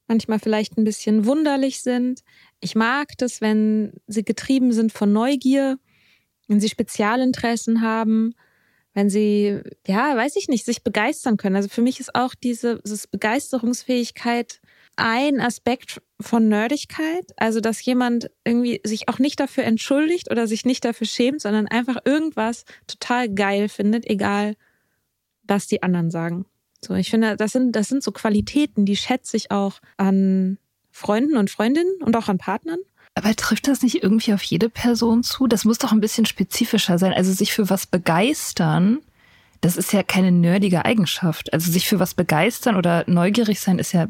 manchmal vielleicht ein bisschen wunderlich sind. Ich mag das, wenn sie getrieben sind von Neugier, wenn sie Spezialinteressen haben, wenn sie, ja, weiß ich nicht, sich begeistern können. Also für mich ist auch diese, diese Begeisterungsfähigkeit ein Aspekt von Nerdigkeit. Also, dass jemand irgendwie sich auch nicht dafür entschuldigt oder sich nicht dafür schämt, sondern einfach irgendwas total geil findet, egal was die anderen sagen. So, ich finde, das sind, das sind so Qualitäten, die schätze ich auch an Freunden und Freundinnen und auch an Partnern. Aber trifft das nicht irgendwie auf jede Person zu? Das muss doch ein bisschen spezifischer sein. Also sich für was begeistern, das ist ja keine nerdige Eigenschaft. Also sich für was begeistern oder neugierig sein ist ja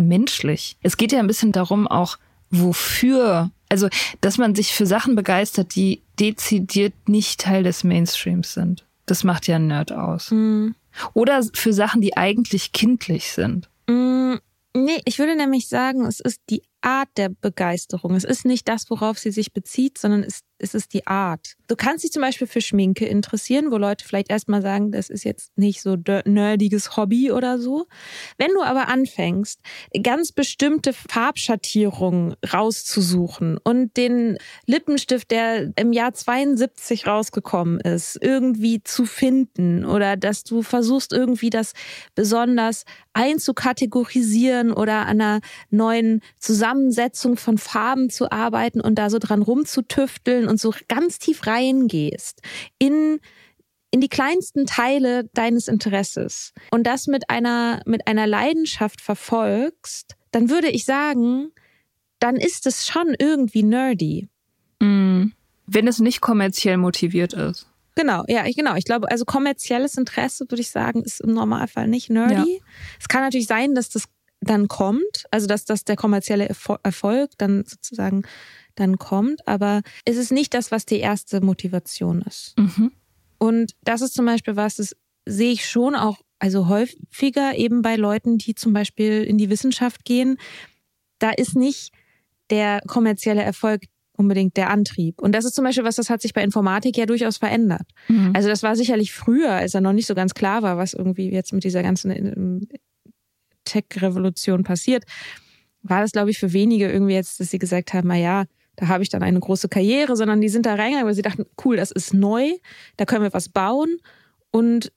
menschlich. Es geht ja ein bisschen darum auch, wofür. Also, dass man sich für Sachen begeistert, die dezidiert nicht Teil des Mainstreams sind. Das macht ja ein Nerd aus. Mhm. Oder für Sachen, die eigentlich kindlich sind. Mm, nee, ich würde nämlich sagen, es ist die Art der Begeisterung. Es ist nicht das, worauf sie sich bezieht, sondern es, es ist die Art. Du kannst dich zum Beispiel für Schminke interessieren, wo Leute vielleicht erstmal sagen, das ist jetzt nicht so nerdiges Hobby oder so. Wenn du aber anfängst, ganz bestimmte Farbschattierungen rauszusuchen und den Lippenstift, der im Jahr 72 rausgekommen ist, irgendwie zu finden oder dass du versuchst irgendwie das besonders einzukategorisieren oder an einer neuen Zusammensetzung von Farben zu arbeiten und da so dran rumzutüfteln und so ganz tief reingehst in in die kleinsten Teile deines Interesses und das mit einer, mit einer Leidenschaft verfolgst, dann würde ich sagen, dann ist es schon irgendwie nerdy. Mm. Wenn es nicht kommerziell motiviert ist. Genau, ja, ich, genau. Ich glaube, also kommerzielles Interesse, würde ich sagen, ist im Normalfall nicht nerdy. Ja. Es kann natürlich sein, dass das dann kommt, also dass, dass der kommerzielle Erfolg dann sozusagen dann kommt, aber es ist nicht das, was die erste Motivation ist. Mhm. Und das ist zum Beispiel was, das sehe ich schon auch, also häufiger eben bei Leuten, die zum Beispiel in die Wissenschaft gehen. Da ist nicht der kommerzielle Erfolg unbedingt der Antrieb. Und das ist zum Beispiel was, das hat sich bei Informatik ja durchaus verändert. Mhm. Also das war sicherlich früher, als er noch nicht so ganz klar war, was irgendwie jetzt mit dieser ganzen ähm, Tech-Revolution passiert, war das, glaube ich, für wenige irgendwie jetzt, dass sie gesagt haben, na ja, da habe ich dann eine große Karriere, sondern die sind da reingegangen, weil sie dachten, cool, das ist neu, da können wir was bauen und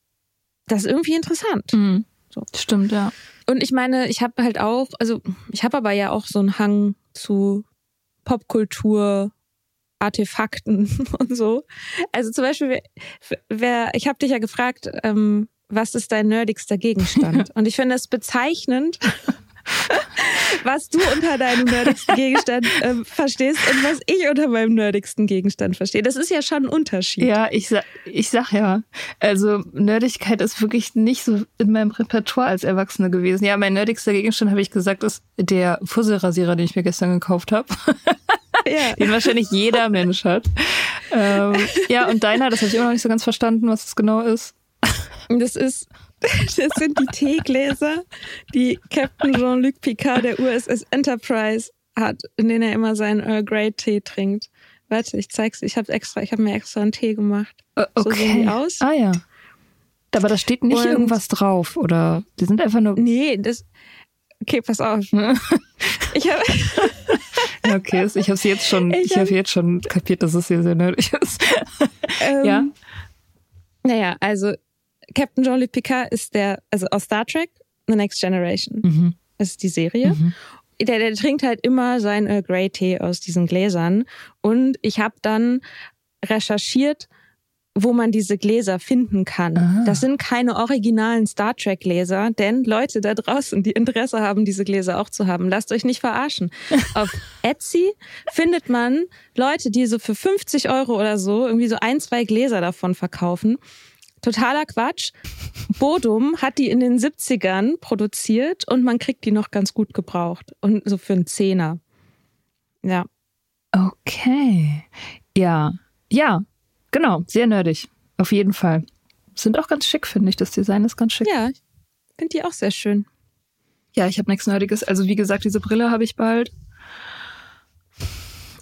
das ist irgendwie interessant. Mhm. So. Stimmt, ja. Und ich meine, ich habe halt auch, also ich habe aber ja auch so einen Hang zu Popkultur, Artefakten und so. Also zum Beispiel, wer, ich habe dich ja gefragt, ähm, was ist dein nerdigster Gegenstand? Und ich finde es bezeichnend, was du unter deinem nerdigsten Gegenstand äh, verstehst und was ich unter meinem nerdigsten Gegenstand verstehe. Das ist ja schon ein Unterschied. Ja, ich sag, ich sag ja. Also Nerdigkeit ist wirklich nicht so in meinem Repertoire als Erwachsene gewesen. Ja, mein nerdigster Gegenstand, habe ich gesagt, ist der Fusselrasierer, den ich mir gestern gekauft habe. Ja. Den wahrscheinlich jeder Mensch hat. Ähm, ja, und deiner, das habe ich immer noch nicht so ganz verstanden, was das genau ist. Das ist das sind die Teegläser, die Captain Jean-Luc Picard der USS Enterprise hat, in denen er immer seinen Earl Grey Tee trinkt. Warte, ich zeig's. Ich habe extra, ich habe mir extra einen Tee gemacht. Okay. So sehen die aus. Ah ja. Aber da steht nicht Und irgendwas drauf, oder? Die sind einfach nur. Nee, das. Okay, pass auf. ich habe. okay, ich habe jetzt schon, ich, ich habe hab jetzt schon kapiert, dass es hier sehr nerdig ist. Ähm, ja. Naja, also Captain Jean-Luc Picard ist der, also aus Star Trek, The Next Generation. Mhm. Das ist die Serie. Mhm. Der, der trinkt halt immer seinen Earl Grey Tee aus diesen Gläsern. Und ich habe dann recherchiert, wo man diese Gläser finden kann. Aha. Das sind keine originalen Star Trek Gläser, denn Leute da draußen, die Interesse haben, diese Gläser auch zu haben, lasst euch nicht verarschen. Auf Etsy findet man Leute, die so für 50 Euro oder so irgendwie so ein, zwei Gläser davon verkaufen. Totaler Quatsch. Bodum hat die in den 70ern produziert und man kriegt die noch ganz gut gebraucht. Und so für einen Zehner. Ja. Okay. Ja. Ja. Genau. Sehr nerdig. Auf jeden Fall. Sind auch ganz schick, finde ich. Das Design ist ganz schick. Ja. Finde die auch sehr schön. Ja, ich habe nichts Nerdiges. Also wie gesagt, diese Brille habe ich bald.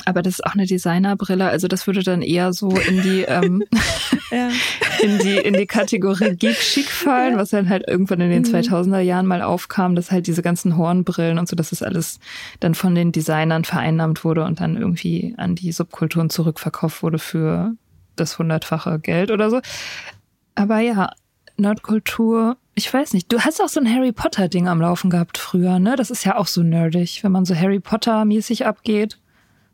Aber das ist auch eine Designerbrille, also das würde dann eher so in die ähm, ja. in die in die Kategorie Geek Chic fallen, ja. was dann halt irgendwann in den mhm. 2000er Jahren mal aufkam, dass halt diese ganzen Hornbrillen und so, dass das alles dann von den Designern vereinnahmt wurde und dann irgendwie an die Subkulturen zurückverkauft wurde für das hundertfache Geld oder so. Aber ja, Nerdkultur, ich weiß nicht. Du hast auch so ein Harry Potter Ding am Laufen gehabt früher, ne? Das ist ja auch so nerdig, wenn man so Harry Potter mäßig abgeht.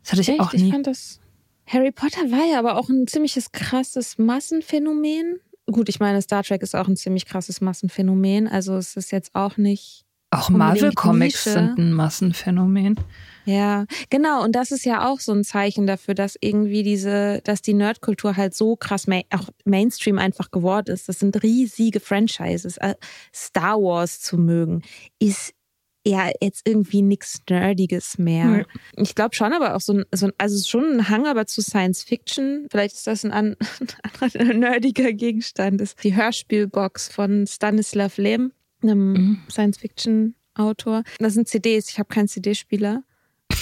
Das hatte ich Echt? auch nie. Ich fand das. Harry Potter war ja aber auch ein ziemliches krasses Massenphänomen. Gut, ich meine, Star Trek ist auch ein ziemlich krasses Massenphänomen. Also es ist jetzt auch nicht. Auch Marvel Comics sind ein Massenphänomen. Ja, genau. Und das ist ja auch so ein Zeichen dafür, dass irgendwie diese, dass die Nerdkultur halt so krass ma auch Mainstream einfach geworden ist. Das sind riesige Franchises. Äh, Star Wars zu mögen, ist ja jetzt irgendwie nichts Nerdiges mehr. Mhm. Ich glaube schon, aber auch so ein, so ein, also schon ein Hang aber zu Science Fiction. Vielleicht ist das ein, an, ein anderer nerdiger Gegenstand. Das ist die Hörspielbox von Stanislav Lem, einem mhm. Science Fiction Autor. Das sind CDs. Ich habe keinen CD-Spieler.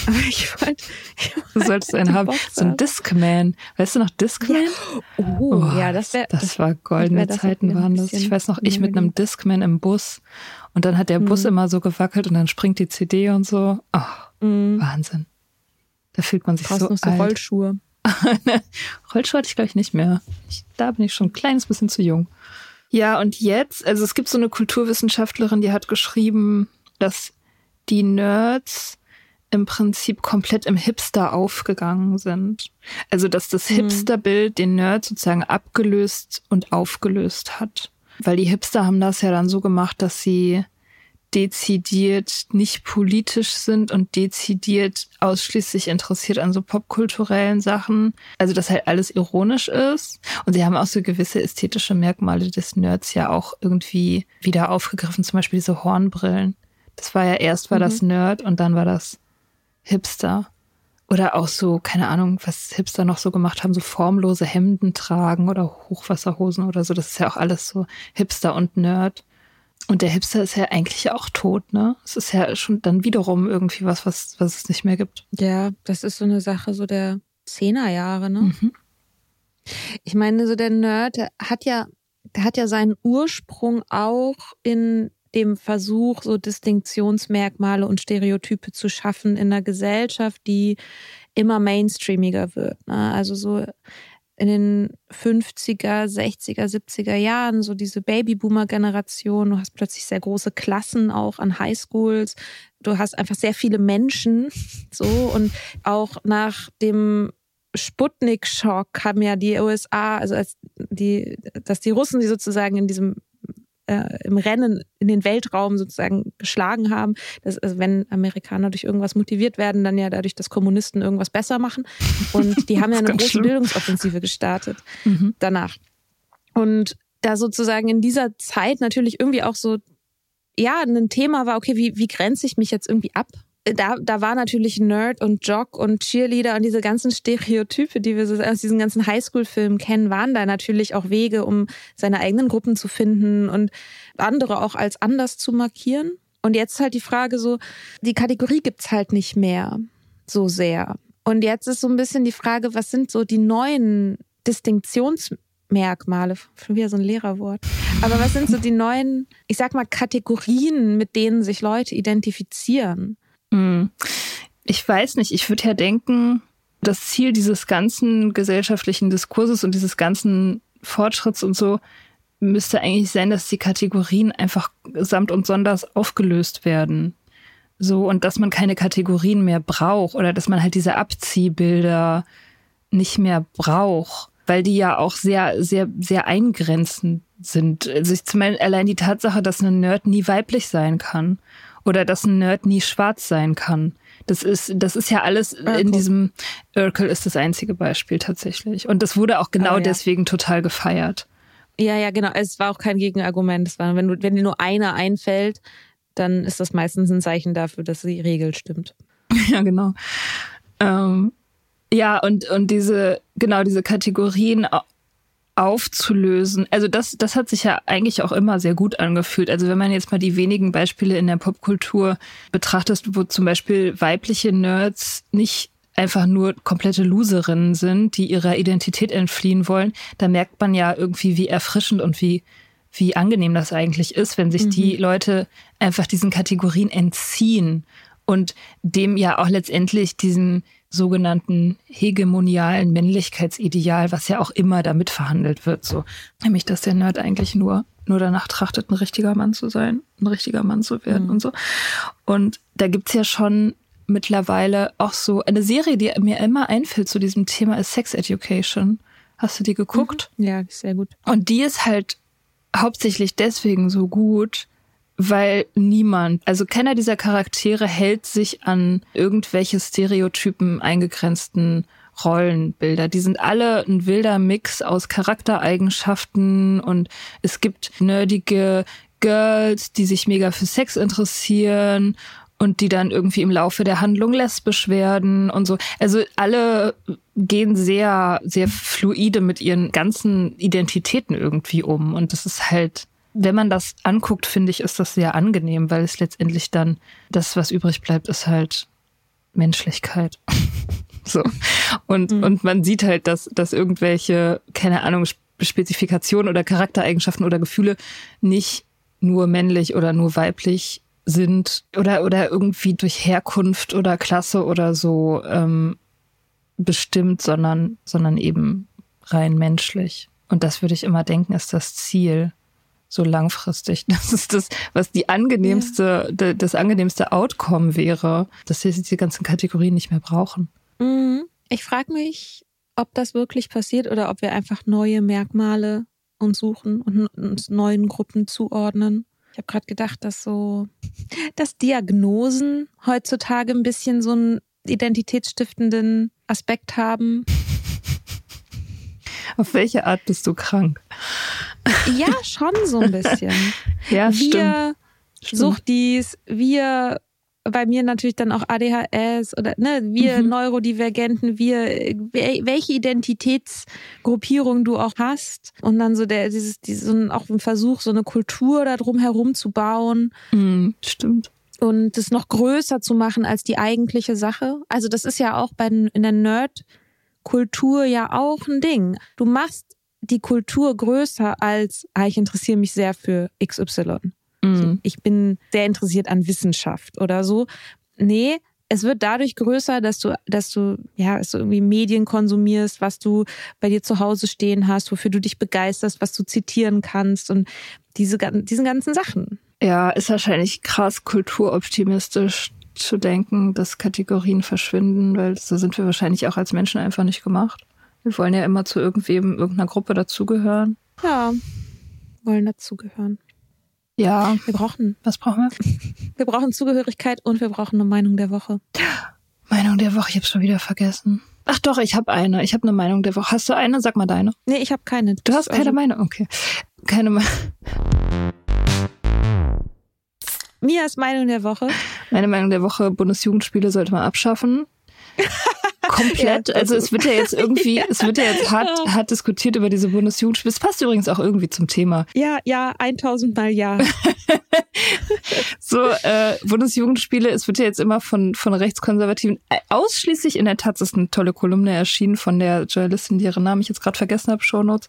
Aber ich wollte. Du solltest einen haben. So ein Discman. Weißt du noch Discman? Ja. Oh, oh, ja, das wäre. Das, das, war goldene das Zeiten waren das. Ich weiß noch, ich mit einem Discman im Bus und dann hat der Bus mhm. immer so gewackelt und dann springt die CD und so. Oh, mhm. Wahnsinn. Da fühlt man sich Brauchst so noch so alt. Rollschuhe. Rollschuhe hatte ich glaube ich nicht mehr. Ich, da bin ich schon ein kleines bisschen zu jung. Ja, und jetzt, also es gibt so eine Kulturwissenschaftlerin, die hat geschrieben, dass die Nerds im Prinzip komplett im Hipster aufgegangen sind. Also dass das Mhm. Hipster-Bild den Nerd sozusagen abgelöst und aufgelöst hat. Weil die Hipster haben das ja dann so gemacht, dass sie dezidiert nicht politisch sind und dezidiert ausschließlich interessiert an so popkulturellen Sachen. Also dass halt alles ironisch ist. Und sie haben auch so gewisse ästhetische Merkmale des Nerds ja auch irgendwie wieder aufgegriffen. Zum Beispiel diese Hornbrillen. Das war ja erst war das Nerd und dann war das Hipster. Oder auch so, keine Ahnung, was Hipster noch so gemacht haben, so formlose Hemden tragen oder Hochwasserhosen oder so. Das ist ja auch alles so Hipster und Nerd. Und der Hipster ist ja eigentlich auch tot, ne? Es ist ja schon dann wiederum irgendwie was, was, was es nicht mehr gibt. Ja, das ist so eine Sache so der Zehnerjahre, ne? Mhm. Ich meine, so der Nerd, der hat ja, der hat ja seinen Ursprung auch in dem Versuch, so Distinktionsmerkmale und Stereotype zu schaffen in einer Gesellschaft, die immer mainstreamiger wird. Ne? Also so in den 50er, 60er, 70er Jahren, so diese Babyboomer-Generation. Du hast plötzlich sehr große Klassen auch an Highschools. Du hast einfach sehr viele Menschen, so. Und auch nach dem Sputnik-Schock haben ja die USA, also als die, dass die Russen die sozusagen in diesem äh, im Rennen in den Weltraum sozusagen geschlagen haben. Das, also wenn Amerikaner durch irgendwas motiviert werden, dann ja dadurch, dass Kommunisten irgendwas besser machen. Und die haben ja eine große schlimm. Bildungsoffensive gestartet Mhm. danach. Und da sozusagen in dieser Zeit natürlich irgendwie auch so, ja, ein Thema war, okay, wie, wie grenze ich mich jetzt irgendwie ab? Da, da war natürlich Nerd und Jock und Cheerleader und diese ganzen Stereotype, die wir so aus diesen ganzen Highschool-Filmen kennen, waren da natürlich auch Wege, um seine eigenen Gruppen zu finden und andere auch als anders zu markieren. Und jetzt halt die Frage so, die Kategorie gibt's halt nicht mehr so sehr. Und jetzt ist so ein bisschen die Frage, was sind so die neuen Distinktionsmerkmale? Schon wieder so ein Lehrerwort. Aber was sind so die neuen, ich sag mal, Kategorien, mit denen sich Leute identifizieren? Hm. Ich weiß nicht, ich würde ja denken, das Ziel dieses ganzen gesellschaftlichen Diskurses und dieses ganzen Fortschritts und so müsste eigentlich sein, dass die Kategorien einfach samt und sonders aufgelöst werden. So, und dass man keine Kategorien mehr braucht oder dass man halt diese Abziehbilder nicht mehr braucht, weil die ja auch sehr, sehr, sehr eingrenzend sind. Also ich zum allein die Tatsache, dass ein Nerd nie weiblich sein kann oder dass ein Nerd nie schwarz sein kann. Das ist, das ist ja alles in Urkel. diesem Urkel ist das einzige Beispiel tatsächlich. Und das wurde auch genau Ah, ja. deswegen total gefeiert. Ja, ja, genau. Es war auch kein Gegenargument. Es war, wenn, du, wenn dir nur einer einfällt, dann ist das meistens ein Zeichen dafür, dass die Regel stimmt. Ja, genau. Ähm, ja, und, und diese, genau, diese Kategorien aufzulösen. Also das, das hat sich ja eigentlich auch immer sehr gut angefühlt. Also wenn man jetzt mal die wenigen Beispiele in der Popkultur betrachtet, wo zum Beispiel weibliche Nerds nicht einfach nur komplette Loserinnen sind, die ihrer Identität entfliehen wollen, da merkt man ja irgendwie, wie erfrischend und wie, wie angenehm das eigentlich ist, wenn sich die Leute einfach diesen Kategorien entziehen und dem ja auch letztendlich diesem sogenannten hegemonialen Männlichkeitsideal, was ja auch immer damit verhandelt wird, so. Nämlich, dass der Nerd eigentlich nur, nur danach trachtet, ein richtiger Mann zu sein, ein richtiger Mann zu werden und so. Und da gibt's ja schon mittlerweile auch so eine Serie, die mir immer einfällt zu diesem Thema, ist Sex Education. Hast du die geguckt? Ja, sehr gut. Und die ist halt hauptsächlich deswegen so gut, weil niemand, also keiner dieser Charaktere hält sich an irgendwelche Stereotypen eingegrenzten Rollenbilder. Die sind alle ein wilder Mix aus Charaktereigenschaften und es gibt nerdige Girls, die sich mega für Sex interessieren und die dann irgendwie im Laufe der Handlung lesbisch werden und so. Also alle gehen sehr, sehr fluide mit ihren ganzen Identitäten irgendwie um. Und das ist halt, wenn man das anguckt, finde ich, ist das sehr angenehm, weil es letztendlich dann, das, was übrig bleibt, ist halt Menschlichkeit. so. Und, und man sieht halt, dass, dass irgendwelche, keine Ahnung, Spezifikationen oder Charaktereigenschaften oder Gefühle nicht nur männlich oder nur weiblich sind oder oder irgendwie durch Herkunft oder Klasse oder so ähm, bestimmt, sondern sondern eben rein menschlich. Und das würde ich immer denken, ist das Ziel. So langfristig. Das ist das, was die angenehmste, ja. das angenehmste Outcome wäre, dass wir diese ganzen Kategorien nicht mehr brauchen. Mhm. Ich frage mich, ob das wirklich passiert oder ob wir einfach neue Merkmale uns suchen und uns neuen Gruppen zuordnen. Ich habe gerade gedacht, dass so, dass Diagnosen heutzutage ein bisschen so einen identitätsstiftenden Aspekt haben. Auf welche Art bist du krank? Ja, schon so ein bisschen. ja, wir stimmt. Sucht dies, wir bei mir natürlich dann auch ADHS oder ne, wir mhm. Neurodivergenten, wir welche Identitätsgruppierung du auch hast und dann so der dieses, dieses auch ein Versuch so eine Kultur da drum herum zu bauen. Mhm, stimmt. Und das noch größer zu machen als die eigentliche Sache. Also das ist ja auch bei in der Nerd Kultur ja auch ein Ding. Du machst die Kultur größer als, ah, ich interessiere mich sehr für XY. Mhm. So, ich bin sehr interessiert an Wissenschaft oder so. Nee, es wird dadurch größer, dass du, dass du, ja, dass du irgendwie Medien konsumierst, was du bei dir zu Hause stehen hast, wofür du dich begeisterst, was du zitieren kannst und diese, diesen ganzen Sachen. Ja, ist wahrscheinlich krass kulturoptimistisch zu denken, dass Kategorien verschwinden, weil so sind wir wahrscheinlich auch als Menschen einfach nicht gemacht. Wir wollen ja immer zu irgendwem, irgendeiner Gruppe dazugehören. Ja, wollen dazugehören. Ja. Wir brauchen. Was brauchen wir? Wir brauchen Zugehörigkeit und wir brauchen eine Meinung der Woche. Meinung der Woche, ich habe schon wieder vergessen. Ach doch, ich habe eine. Ich habe eine Meinung der Woche. Hast du eine? Sag mal deine. Nee, ich habe keine. Du hast keine also Meinung? Okay. Keine Meinung. Mias Meinung der Woche. Meine Meinung der Woche, Bundesjugendspiele sollte man abschaffen. Komplett. Ja, also es wird ja jetzt irgendwie, ja. es wird ja jetzt hart, hart diskutiert über diese Bundesjugendspiele. Es passt übrigens auch irgendwie zum Thema. Ja, ja, 1000 Mal ja. so, äh, Bundesjugendspiele, es wird ja jetzt immer von, von Rechtskonservativen äh, ausschließlich in der Taz ist eine tolle Kolumne erschienen von der Journalistin, deren Namen ich jetzt gerade vergessen habe, Shownotes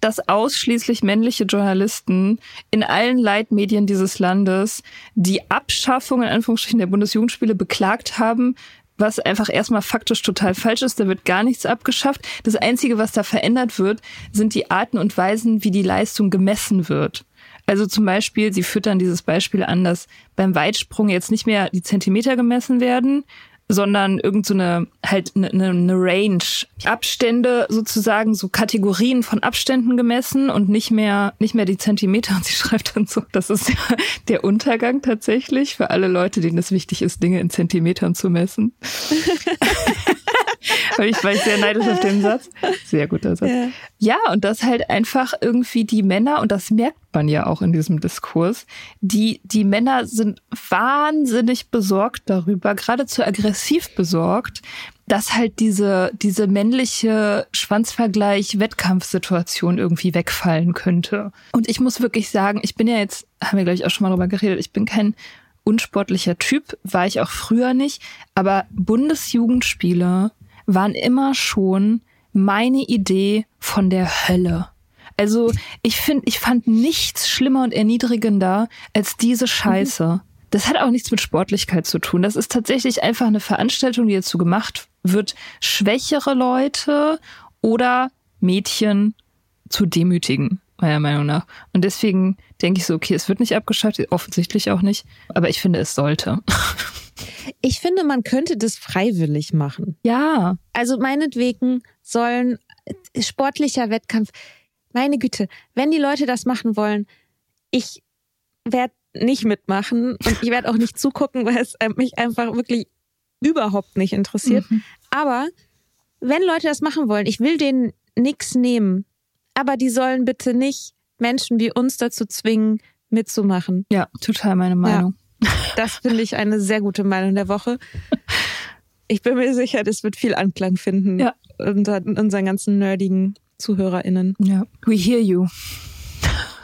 dass ausschließlich männliche Journalisten in allen Leitmedien dieses Landes die Abschaffung in Anführungsstrichen der Bundesjugendspiele beklagt haben, was einfach erstmal faktisch total falsch ist. Da wird gar nichts abgeschafft. Das Einzige, was da verändert wird, sind die Arten und Weisen, wie die Leistung gemessen wird. Also zum Beispiel, sie führt dann dieses Beispiel an, dass beim Weitsprung jetzt nicht mehr die Zentimeter gemessen werden, sondern irgend so halt eine, eine Range. Abstände sozusagen so Kategorien von Abständen gemessen und nicht mehr nicht mehr die Zentimeter. Und sie schreibt dann so das ist ja der Untergang tatsächlich für alle Leute denen es wichtig ist Dinge in Zentimetern zu messen ich war ich sehr neidisch auf den Satz. Sehr guter Satz. Ja. ja, und das halt einfach irgendwie die Männer, und das merkt man ja auch in diesem Diskurs, die, die Männer sind wahnsinnig besorgt darüber, geradezu aggressiv besorgt, dass halt diese, diese männliche Schwanzvergleich-Wettkampfsituation irgendwie wegfallen könnte. Und ich muss wirklich sagen, ich bin ja jetzt, haben wir gleich auch schon mal drüber geredet, ich bin kein unsportlicher Typ, war ich auch früher nicht, aber Bundesjugendspiele waren immer schon meine Idee von der Hölle. Also ich finde, ich fand nichts schlimmer und erniedrigender als diese Scheiße. Das hat auch nichts mit Sportlichkeit zu tun. Das ist tatsächlich einfach eine Veranstaltung, die dazu gemacht wird, schwächere Leute oder Mädchen zu demütigen, meiner Meinung nach. Und deswegen denke ich so, okay, es wird nicht abgeschafft, offensichtlich auch nicht, aber ich finde, es sollte. Ich finde, man könnte das freiwillig machen. Ja. Also meinetwegen sollen sportlicher Wettkampf, meine Güte, wenn die Leute das machen wollen, ich werde nicht mitmachen und ich werde auch nicht zugucken, weil es mich einfach wirklich überhaupt nicht interessiert. Mhm. Aber wenn Leute das machen wollen, ich will denen nichts nehmen, aber die sollen bitte nicht Menschen wie uns dazu zwingen, mitzumachen. Ja, total meine Meinung. Ja. Das finde ich eine sehr gute Meinung der Woche. Ich bin mir sicher, das wird viel Anklang finden ja. unter unseren ganzen nerdigen ZuhörerInnen. Ja. We hear you.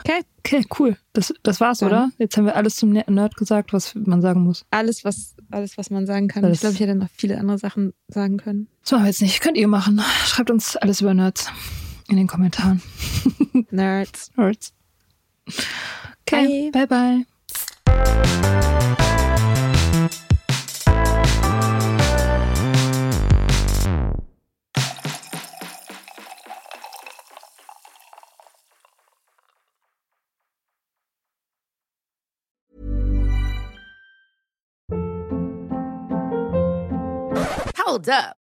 Okay. Okay, cool. Das, das war's, ja. oder? Jetzt haben wir alles zum Nerd gesagt, was man sagen muss. Alles, was, alles, was man sagen kann. Alles. Ich glaube, ich hätte noch viele andere Sachen sagen können. Das machen wir jetzt nicht. Könnt ihr machen. Schreibt uns alles über Nerds in den Kommentaren. Nerds. Nerds. Okay, bye bye. bye. Hold up.